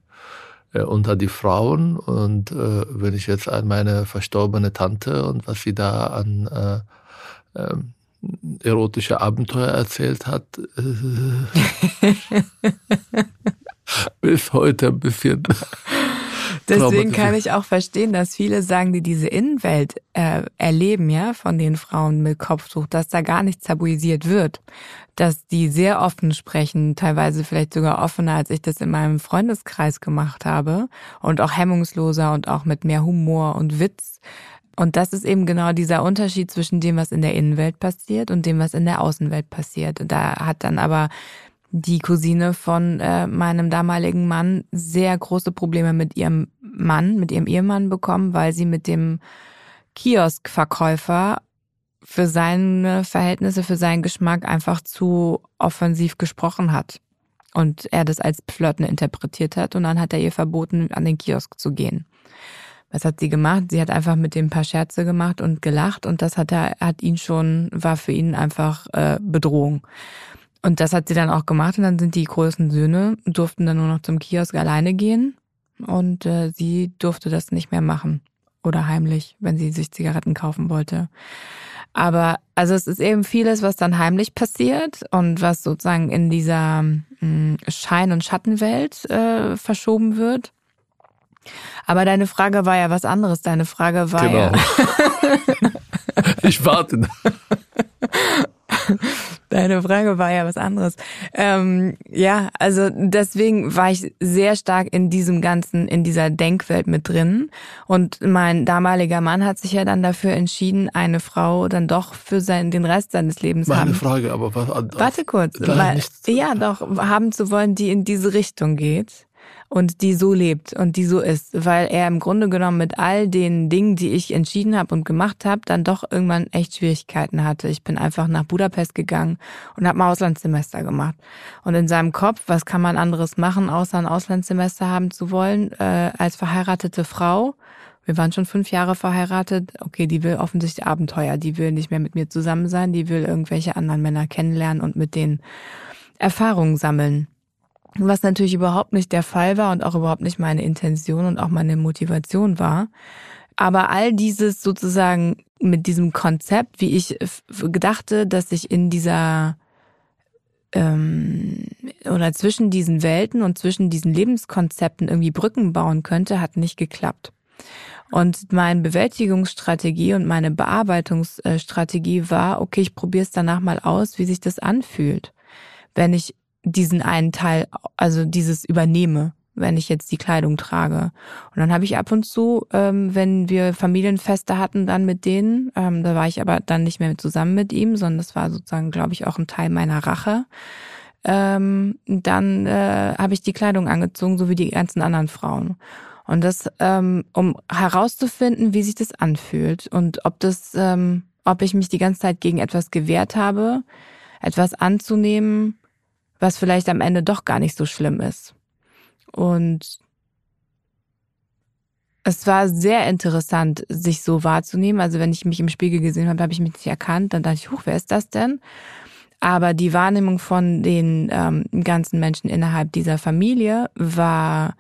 äh, unter die Frauen. Und äh, wenn ich jetzt an meine verstorbene Tante und was sie da an äh, äh, erotische Abenteuer erzählt hat, äh, bis heute ein bisschen Deswegen kann ich auch verstehen, dass viele sagen, die diese Innenwelt äh, erleben, ja, von den Frauen mit Kopftuch, dass da gar nicht tabuisiert wird, dass die sehr offen sprechen, teilweise vielleicht sogar offener, als ich das in meinem Freundeskreis gemacht habe und auch hemmungsloser und auch mit mehr Humor und Witz. Und das ist eben genau dieser Unterschied zwischen dem, was in der Innenwelt passiert und dem, was in der Außenwelt passiert. Da hat dann aber die Cousine von äh, meinem damaligen Mann sehr große Probleme mit ihrem Mann, mit ihrem Ehemann bekommen, weil sie mit dem Kioskverkäufer für seine Verhältnisse, für seinen Geschmack einfach zu offensiv gesprochen hat. und er das als Flirten interpretiert hat und dann hat er ihr verboten, an den Kiosk zu gehen. Was hat sie gemacht? Sie hat einfach mit dem ein paar Scherze gemacht und gelacht und das hat er, hat ihn schon, war für ihn einfach äh, Bedrohung. Und das hat sie dann auch gemacht und dann sind die großen Söhne, durften dann nur noch zum Kiosk alleine gehen und äh, sie durfte das nicht mehr machen. Oder heimlich, wenn sie sich Zigaretten kaufen wollte. Aber also es ist eben vieles, was dann heimlich passiert und was sozusagen in dieser mh, hm, Schein- und Schattenwelt äh, verschoben wird. Aber deine Frage war ja was anderes. Deine Frage war genau. ja. ich warte. Deine Frage war ja was anderes. Ähm, ja, also deswegen war ich sehr stark in diesem ganzen, in dieser Denkwelt mit drin. Und mein damaliger Mann hat sich ja dann dafür entschieden, eine Frau dann doch für sein, den Rest seines Lebens Meine haben. Frage, aber was? Warte kurz, weil, ja, doch haben zu wollen, die in diese Richtung geht und die so lebt und die so ist, weil er im Grunde genommen mit all den Dingen, die ich entschieden habe und gemacht habe, dann doch irgendwann echt Schwierigkeiten hatte. Ich bin einfach nach Budapest gegangen und habe ein Auslandssemester gemacht. Und in seinem Kopf, was kann man anderes machen, außer ein Auslandssemester haben zu wollen, äh, als verheiratete Frau? Wir waren schon fünf Jahre verheiratet. Okay, die will offensichtlich Abenteuer. Die will nicht mehr mit mir zusammen sein. Die will irgendwelche anderen Männer kennenlernen und mit denen Erfahrungen sammeln was natürlich überhaupt nicht der Fall war und auch überhaupt nicht meine Intention und auch meine Motivation war. Aber all dieses sozusagen mit diesem Konzept, wie ich gedachte, dass ich in dieser ähm, oder zwischen diesen Welten und zwischen diesen Lebenskonzepten irgendwie Brücken bauen könnte, hat nicht geklappt. Und meine Bewältigungsstrategie und meine Bearbeitungsstrategie war, okay, ich probiere es danach mal aus, wie sich das anfühlt, wenn ich diesen einen Teil, also dieses übernehme, wenn ich jetzt die Kleidung trage. Und dann habe ich ab und zu, ähm, wenn wir Familienfeste hatten, dann mit denen, ähm, da war ich aber dann nicht mehr zusammen mit ihm, sondern das war sozusagen, glaube ich, auch ein Teil meiner Rache. Ähm, dann äh, habe ich die Kleidung angezogen, so wie die ganzen anderen Frauen. Und das, ähm, um herauszufinden, wie sich das anfühlt und ob das, ähm, ob ich mich die ganze Zeit gegen etwas gewehrt habe, etwas anzunehmen, was vielleicht am Ende doch gar nicht so schlimm ist. Und es war sehr interessant, sich so wahrzunehmen. Also wenn ich mich im Spiegel gesehen habe, habe ich mich nicht erkannt. Dann dachte ich, huch, wer ist das denn? Aber die Wahrnehmung von den ähm, ganzen Menschen innerhalb dieser Familie war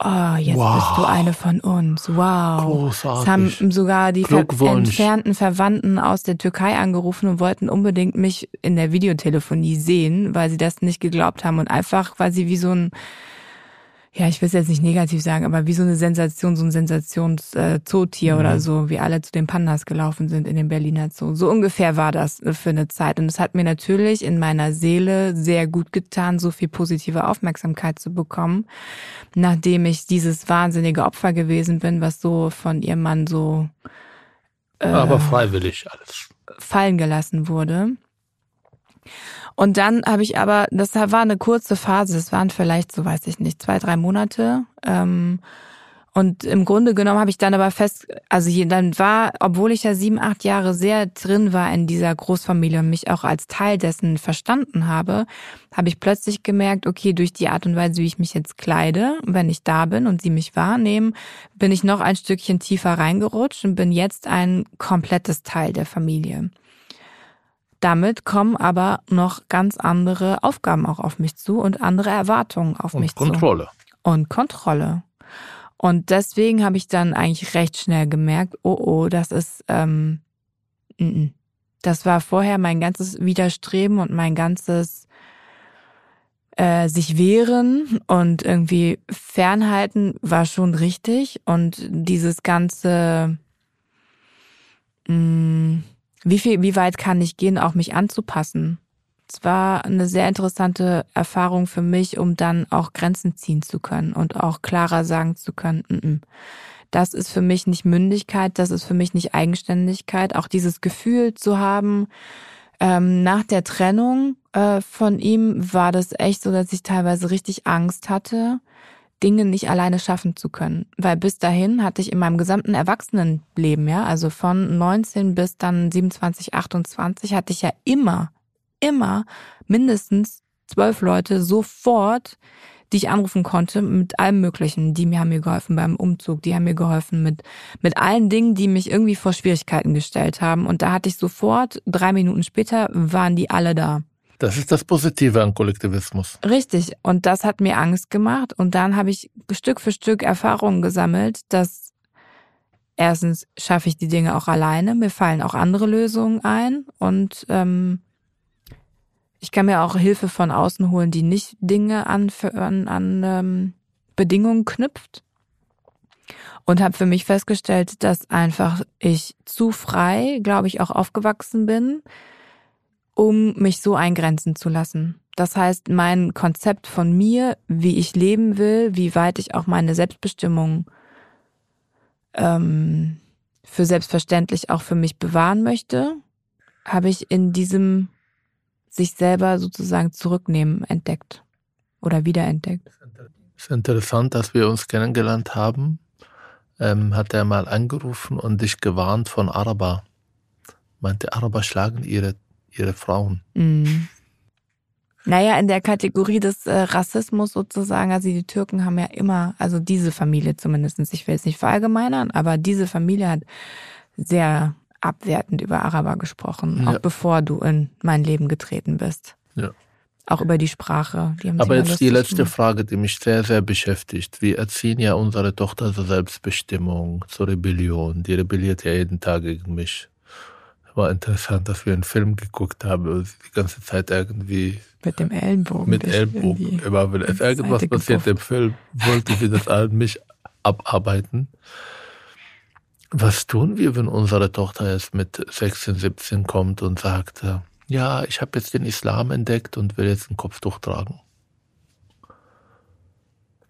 Oh, jetzt wow. bist du eine von uns. Wow. Großartig. Es haben sogar die ver entfernten Verwandten aus der Türkei angerufen und wollten unbedingt mich in der Videotelefonie sehen, weil sie das nicht geglaubt haben und einfach, weil sie wie so ein ja, ich will es jetzt nicht negativ sagen, aber wie so eine Sensation, so ein Sensations-Zootier mhm. oder so, wie alle zu den Pandas gelaufen sind in den Berliner Zoo. So ungefähr war das äh, für eine Zeit. Und es hat mir natürlich in meiner Seele sehr gut getan, so viel positive Aufmerksamkeit zu bekommen, nachdem ich dieses wahnsinnige Opfer gewesen bin, was so von ihrem Mann so äh, aber freiwillig alles fallen gelassen wurde. Und dann habe ich aber, das war eine kurze Phase, das waren vielleicht, so weiß ich nicht, zwei, drei Monate. Ähm, und im Grunde genommen habe ich dann aber fest, also hier, dann war, obwohl ich ja sieben, acht Jahre sehr drin war in dieser Großfamilie und mich auch als Teil dessen verstanden habe, habe ich plötzlich gemerkt, okay, durch die Art und Weise, wie ich mich jetzt kleide, wenn ich da bin und sie mich wahrnehmen, bin ich noch ein Stückchen tiefer reingerutscht und bin jetzt ein komplettes Teil der Familie. Damit kommen aber noch ganz andere Aufgaben auch auf mich zu und andere Erwartungen auf und mich Kontrolle. zu. Und Kontrolle. Und deswegen habe ich dann eigentlich recht schnell gemerkt, oh oh, das ist, ähm, n -n. das war vorher mein ganzes Widerstreben und mein ganzes äh, sich wehren und irgendwie fernhalten war schon richtig und dieses ganze mh, wie viel, wie weit kann ich gehen, auch mich anzupassen? Es war eine sehr interessante Erfahrung für mich, um dann auch Grenzen ziehen zu können und auch klarer sagen zu können, n -n. das ist für mich nicht Mündigkeit, das ist für mich nicht Eigenständigkeit. Auch dieses Gefühl zu haben, ähm, nach der Trennung äh, von ihm war das echt so, dass ich teilweise richtig Angst hatte, Dinge nicht alleine schaffen zu können. Weil bis dahin hatte ich in meinem gesamten Erwachsenenleben, ja, also von 19 bis dann 27, 28, hatte ich ja immer, immer mindestens zwölf Leute sofort, die ich anrufen konnte mit allem Möglichen. Die mir haben mir geholfen beim Umzug, die haben mir geholfen mit, mit allen Dingen, die mich irgendwie vor Schwierigkeiten gestellt haben. Und da hatte ich sofort, drei Minuten später, waren die alle da. Das ist das Positive an Kollektivismus. Richtig. Und das hat mir Angst gemacht. Und dann habe ich Stück für Stück Erfahrungen gesammelt, dass erstens schaffe ich die Dinge auch alleine, mir fallen auch andere Lösungen ein und ähm, ich kann mir auch Hilfe von außen holen, die nicht Dinge an, an, an ähm, Bedingungen knüpft. Und habe für mich festgestellt, dass einfach ich zu frei, glaube ich, auch aufgewachsen bin, um mich so eingrenzen zu lassen. Das heißt, mein Konzept von mir, wie ich leben will, wie weit ich auch meine Selbstbestimmung ähm, für selbstverständlich auch für mich bewahren möchte, habe ich in diesem sich selber sozusagen zurücknehmen entdeckt oder wiederentdeckt. Es ist interessant, dass wir uns kennengelernt haben. Ähm, hat er mal angerufen und dich gewarnt von Araber. Meinte, Araber schlagen ihre, ihre Frauen. Mhm. Naja, in der Kategorie des äh, Rassismus sozusagen, also die Türken haben ja immer, also diese Familie zumindest, ich will es nicht verallgemeinern, aber diese Familie hat sehr abwertend über Araber gesprochen, ja. auch bevor du in mein Leben getreten bist. Ja. Auch über die Sprache. Die Aber jetzt die letzte Frage, die mich sehr, sehr beschäftigt. Wir erziehen ja unsere Tochter zur Selbstbestimmung, zur Rebellion. Die rebelliert ja jeden Tag gegen mich. War interessant, dass wir einen Film geguckt haben und die ganze Zeit irgendwie mit dem Ellenbogen. Mit Ellenbogen. Immer wenn es irgendwas passiert im Film, wollte sie das an mich abarbeiten. Was tun wir, wenn unsere Tochter jetzt mit 16, 17 kommt und sagt, äh, ja, ich habe jetzt den Islam entdeckt und will jetzt ein Kopftuch tragen?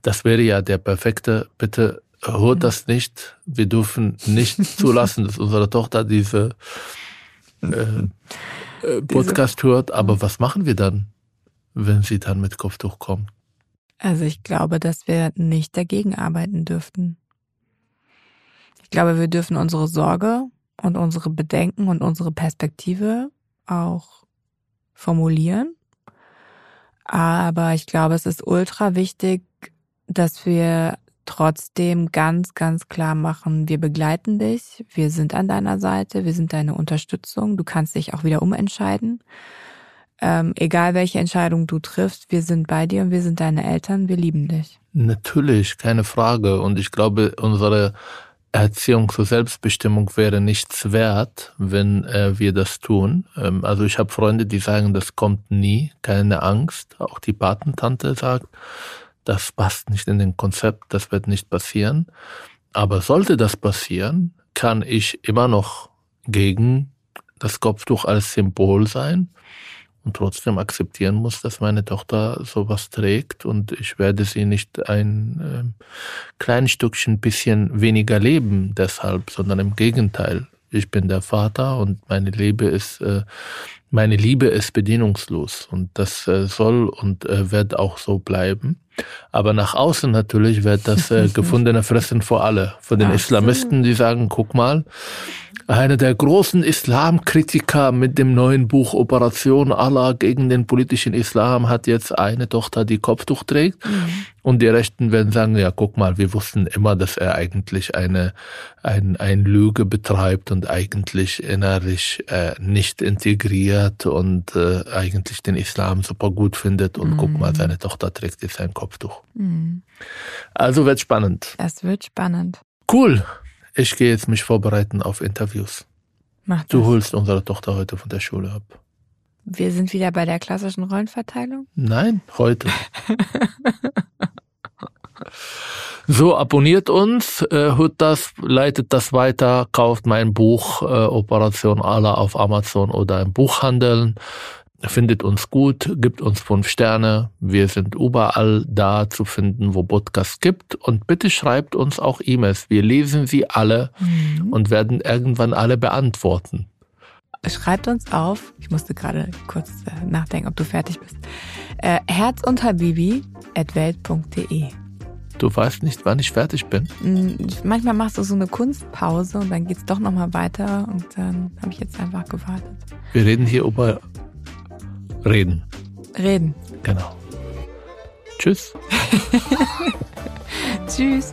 Das wäre ja der perfekte, bitte hört das nicht. Wir dürfen nicht zulassen, dass unsere Tochter diese äh, äh, Podcast hört. Aber was machen wir dann, wenn sie dann mit Kopftuch kommt? Also ich glaube, dass wir nicht dagegen arbeiten dürften. Ich glaube, wir dürfen unsere Sorge und unsere Bedenken und unsere Perspektive auch formulieren. Aber ich glaube, es ist ultra wichtig, dass wir trotzdem ganz, ganz klar machen, wir begleiten dich, wir sind an deiner Seite, wir sind deine Unterstützung, du kannst dich auch wieder umentscheiden. Ähm, egal welche Entscheidung du triffst, wir sind bei dir und wir sind deine Eltern, wir lieben dich. Natürlich, keine Frage. Und ich glaube, unsere Erziehung zur Selbstbestimmung wäre nichts wert, wenn äh, wir das tun. Ähm, also ich habe Freunde, die sagen, das kommt nie, keine Angst. Auch die Patentante sagt, das passt nicht in den Konzept, das wird nicht passieren. Aber sollte das passieren, kann ich immer noch gegen das Kopftuch als Symbol sein und trotzdem akzeptieren muss, dass meine Tochter sowas trägt und ich werde sie nicht ein äh, kleines Stückchen bisschen weniger leben deshalb, sondern im Gegenteil. Ich bin der Vater und meine Liebe ist äh, meine Liebe ist bedienungslos und das äh, soll und äh, wird auch so bleiben. Aber nach außen natürlich wird das äh, gefundene Fressen vor alle. Von den Islamisten, die sagen, guck mal, einer der großen Islamkritiker mit dem neuen Buch Operation Allah gegen den politischen Islam hat jetzt eine Tochter, die Kopftuch trägt. Mhm. Und die Rechten werden sagen, ja, guck mal, wir wussten immer, dass er eigentlich eine, ein, ein Lüge betreibt und eigentlich innerlich äh, nicht integriert und äh, eigentlich den Islam super gut findet. Und mhm. guck mal, seine Tochter trägt jetzt ein Kopftuch. Mhm. Also wird spannend. Es wird spannend. Cool. Ich gehe jetzt mich vorbereiten auf Interviews. Mach das. Du holst unsere Tochter heute von der Schule ab. Wir sind wieder bei der klassischen Rollenverteilung? Nein, heute. so, abonniert uns, äh, hört das, leitet das weiter, kauft mein Buch äh, Operation Ala auf Amazon oder im Buchhandel findet uns gut, gibt uns fünf Sterne. Wir sind überall da zu finden, wo Podcasts gibt. Und bitte schreibt uns auch E-Mails. Wir lesen sie alle mhm. und werden irgendwann alle beantworten. Schreibt uns auf, ich musste gerade kurz äh, nachdenken, ob du fertig bist. Äh, Herz und Habibi at welt.de. Du weißt nicht, wann ich fertig bin. Mm, manchmal machst du so eine Kunstpause und dann geht's doch nochmal weiter und dann habe ich jetzt einfach gewartet. Wir reden hier über Reden. Reden. Genau. Tschüss. Tschüss.